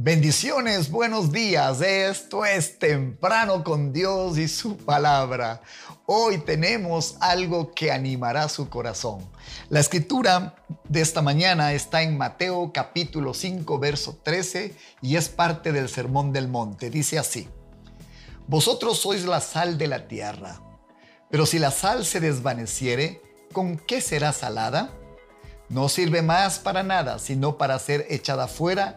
Bendiciones, buenos días. Esto es temprano con Dios y su palabra. Hoy tenemos algo que animará su corazón. La escritura de esta mañana está en Mateo capítulo 5, verso 13 y es parte del Sermón del Monte. Dice así, Vosotros sois la sal de la tierra, pero si la sal se desvaneciere, ¿con qué será salada? No sirve más para nada, sino para ser echada fuera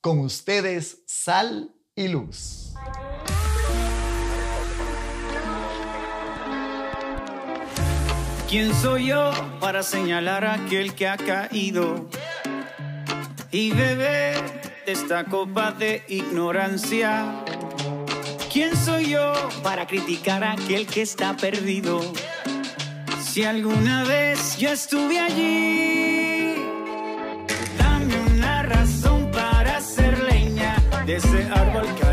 Con ustedes, sal y luz. ¿Quién soy yo para señalar a aquel que ha caído y beber de esta copa de ignorancia? ¿Quién soy yo para criticar a aquel que está perdido? Si alguna vez yo estuve allí de ese árbol caído,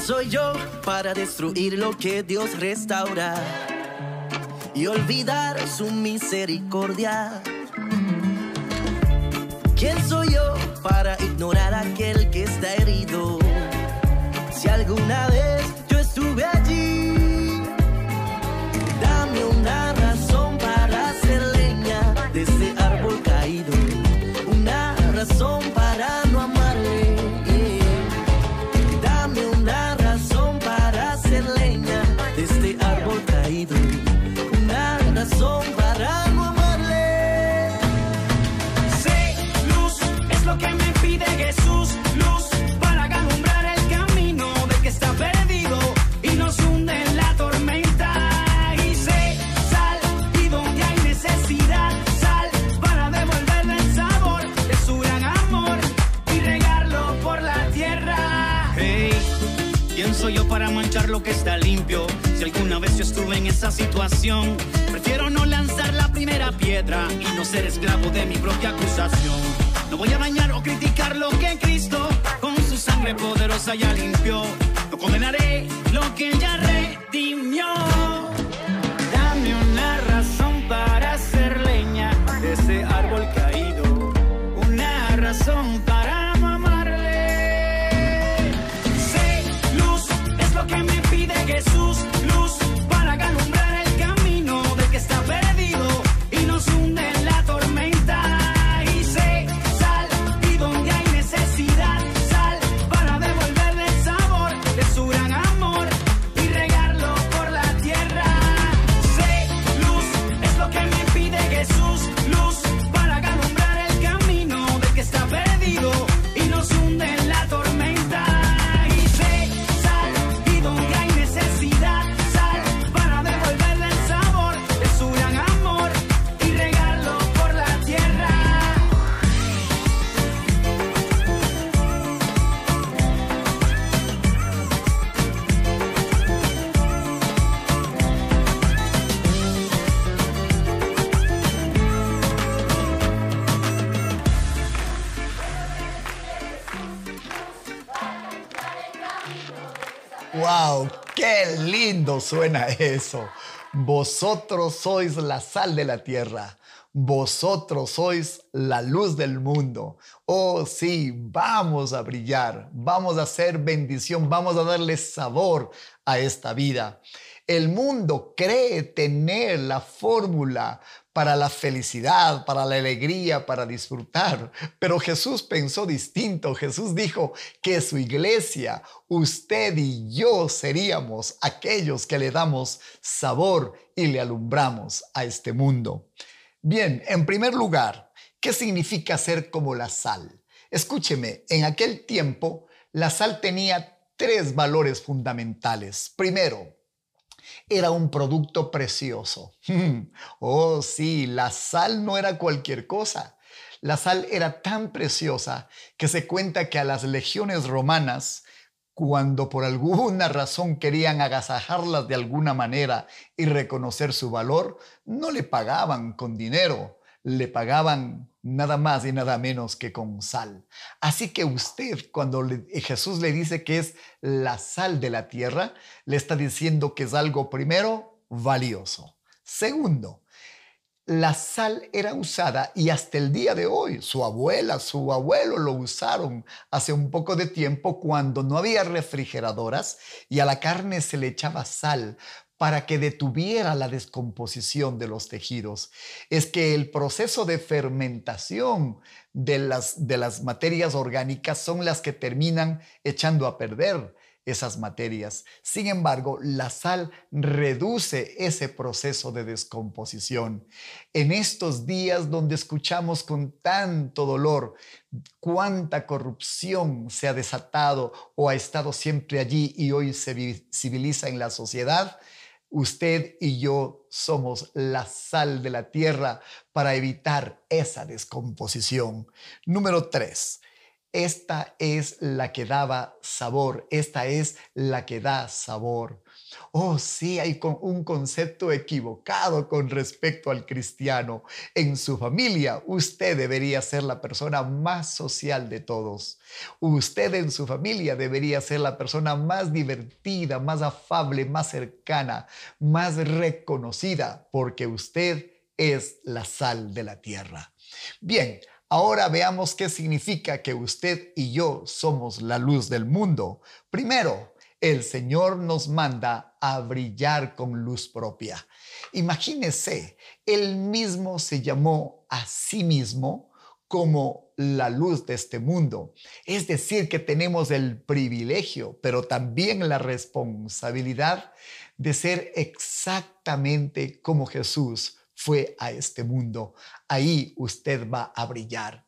¿Quién soy yo para destruir lo que Dios restaura y olvidar su misericordia? ¿Quién soy yo para ignorar aquel que está herido? Si alguna vez yo estuve ¿quién soy yo para manchar lo que está limpio? Si alguna vez yo estuve en esa situación, prefiero no lanzar la primera piedra y no ser esclavo de mi propia acusación. No voy a dañar o criticar lo que Cristo con su sangre poderosa ya limpió. No condenaré lo que ya redimió. ¡Wow! ¡Qué lindo suena eso! Vosotros sois la sal de la tierra. vosotros sois la luz del mundo. Oh sí, vamos a brillar, vamos a hacer bendición, vamos a darle sabor a esta vida. El mundo cree tener la fórmula para la felicidad, para la alegría, para disfrutar. Pero Jesús pensó distinto. Jesús dijo que su iglesia, usted y yo seríamos aquellos que le damos sabor y le alumbramos a este mundo. Bien, en primer lugar, ¿qué significa ser como la sal? Escúcheme, en aquel tiempo la sal tenía tres valores fundamentales. Primero, era un producto precioso. Oh, sí, la sal no era cualquier cosa. La sal era tan preciosa que se cuenta que a las legiones romanas, cuando por alguna razón querían agasajarlas de alguna manera y reconocer su valor, no le pagaban con dinero, le pagaban nada más y nada menos que con sal. Así que usted, cuando Jesús le dice que es la sal de la tierra, le está diciendo que es algo primero valioso. Segundo, la sal era usada y hasta el día de hoy su abuela, su abuelo lo usaron hace un poco de tiempo cuando no había refrigeradoras y a la carne se le echaba sal para que detuviera la descomposición de los tejidos. Es que el proceso de fermentación de las, de las materias orgánicas son las que terminan echando a perder esas materias. Sin embargo, la sal reduce ese proceso de descomposición. En estos días donde escuchamos con tanto dolor cuánta corrupción se ha desatado o ha estado siempre allí y hoy se visibiliza en la sociedad, Usted y yo somos la sal de la tierra para evitar esa descomposición. Número tres, esta es la que daba sabor, esta es la que da sabor. Oh, sí, hay un concepto equivocado con respecto al cristiano. En su familia, usted debería ser la persona más social de todos. Usted en su familia debería ser la persona más divertida, más afable, más cercana, más reconocida, porque usted es la sal de la tierra. Bien, Ahora veamos qué significa que usted y yo somos la luz del mundo. Primero, el Señor nos manda a brillar con luz propia. Imagínese, Él mismo se llamó a sí mismo como la luz de este mundo. Es decir, que tenemos el privilegio, pero también la responsabilidad de ser exactamente como Jesús fue a este mundo. Ahí usted va a brillar.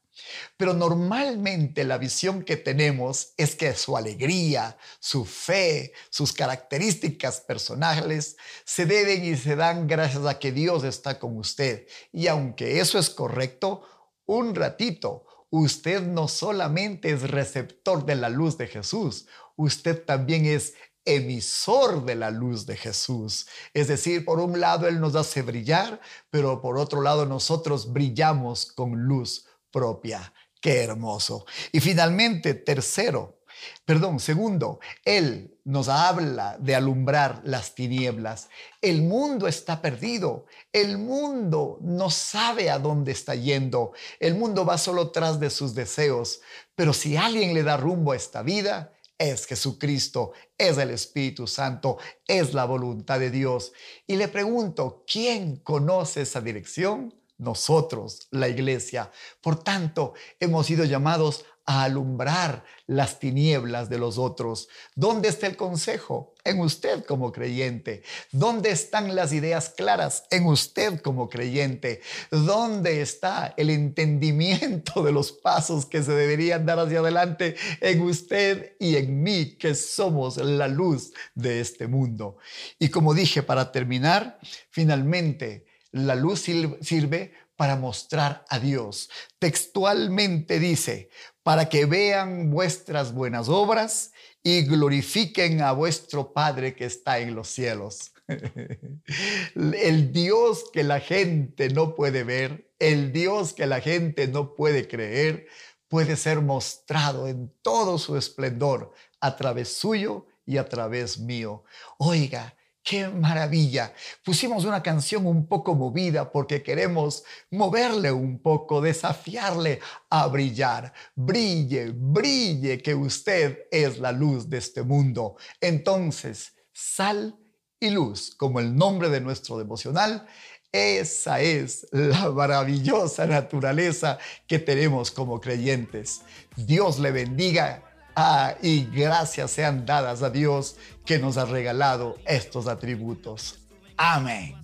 Pero normalmente la visión que tenemos es que su alegría, su fe, sus características personales se deben y se dan gracias a que Dios está con usted. Y aunque eso es correcto, un ratito, usted no solamente es receptor de la luz de Jesús, usted también es emisor de la luz de Jesús. Es decir, por un lado Él nos hace brillar, pero por otro lado nosotros brillamos con luz propia. Qué hermoso. Y finalmente, tercero, perdón, segundo, Él nos habla de alumbrar las tinieblas. El mundo está perdido. El mundo no sabe a dónde está yendo. El mundo va solo tras de sus deseos. Pero si alguien le da rumbo a esta vida, es Jesucristo, es el Espíritu Santo, es la voluntad de Dios. Y le pregunto, ¿quién conoce esa dirección? Nosotros, la iglesia. Por tanto, hemos sido llamados a alumbrar las tinieblas de los otros. ¿Dónde está el consejo? En usted como creyente. ¿Dónde están las ideas claras? En usted como creyente. ¿Dónde está el entendimiento de los pasos que se deberían dar hacia adelante? En usted y en mí, que somos la luz de este mundo. Y como dije para terminar, finalmente, la luz sirve para mostrar a Dios. Textualmente dice, para que vean vuestras buenas obras y glorifiquen a vuestro Padre que está en los cielos. El Dios que la gente no puede ver, el Dios que la gente no puede creer, puede ser mostrado en todo su esplendor a través suyo y a través mío. Oiga, ¡Qué maravilla! Pusimos una canción un poco movida porque queremos moverle un poco, desafiarle a brillar. Brille, brille, que usted es la luz de este mundo. Entonces, sal y luz, como el nombre de nuestro devocional, esa es la maravillosa naturaleza que tenemos como creyentes. Dios le bendiga Ah, y gracias sean dadas a Dios que nos ha regalado estos atributos. Amén.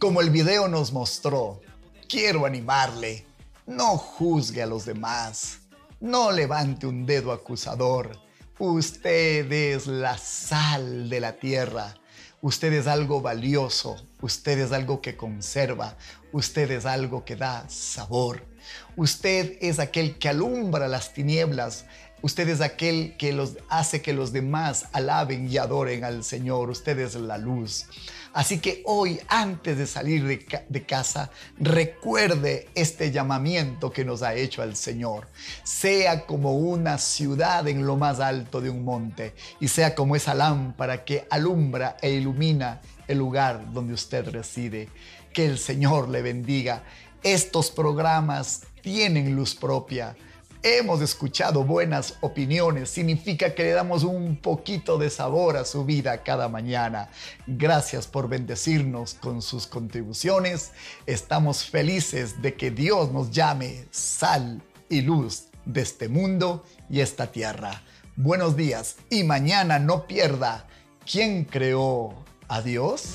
Como el video nos mostró, quiero animarle, no juzgue a los demás, no levante un dedo acusador. Usted es la sal de la tierra. Usted es algo valioso, usted es algo que conserva, usted es algo que da sabor. Usted es aquel que alumbra las tinieblas. Usted es aquel que los hace que los demás alaben y adoren al Señor. Usted es la luz. Así que hoy, antes de salir de, casa, recuerde este llamamiento que nos ha hecho el Señor. Sea como una ciudad en lo más alto de un monte y sea como esa lámpara que alumbra e ilumina el lugar donde usted reside. Que el Señor le bendiga estos programas tienen luz propia. Hemos escuchado buenas opiniones, significa que le damos un poquito de sabor a su vida cada mañana. Gracias por bendecirnos con sus contribuciones. Estamos felices de que Dios nos llame sal y luz de este mundo y esta tierra. Buenos días y mañana no pierda. ¿Quién creó a Dios?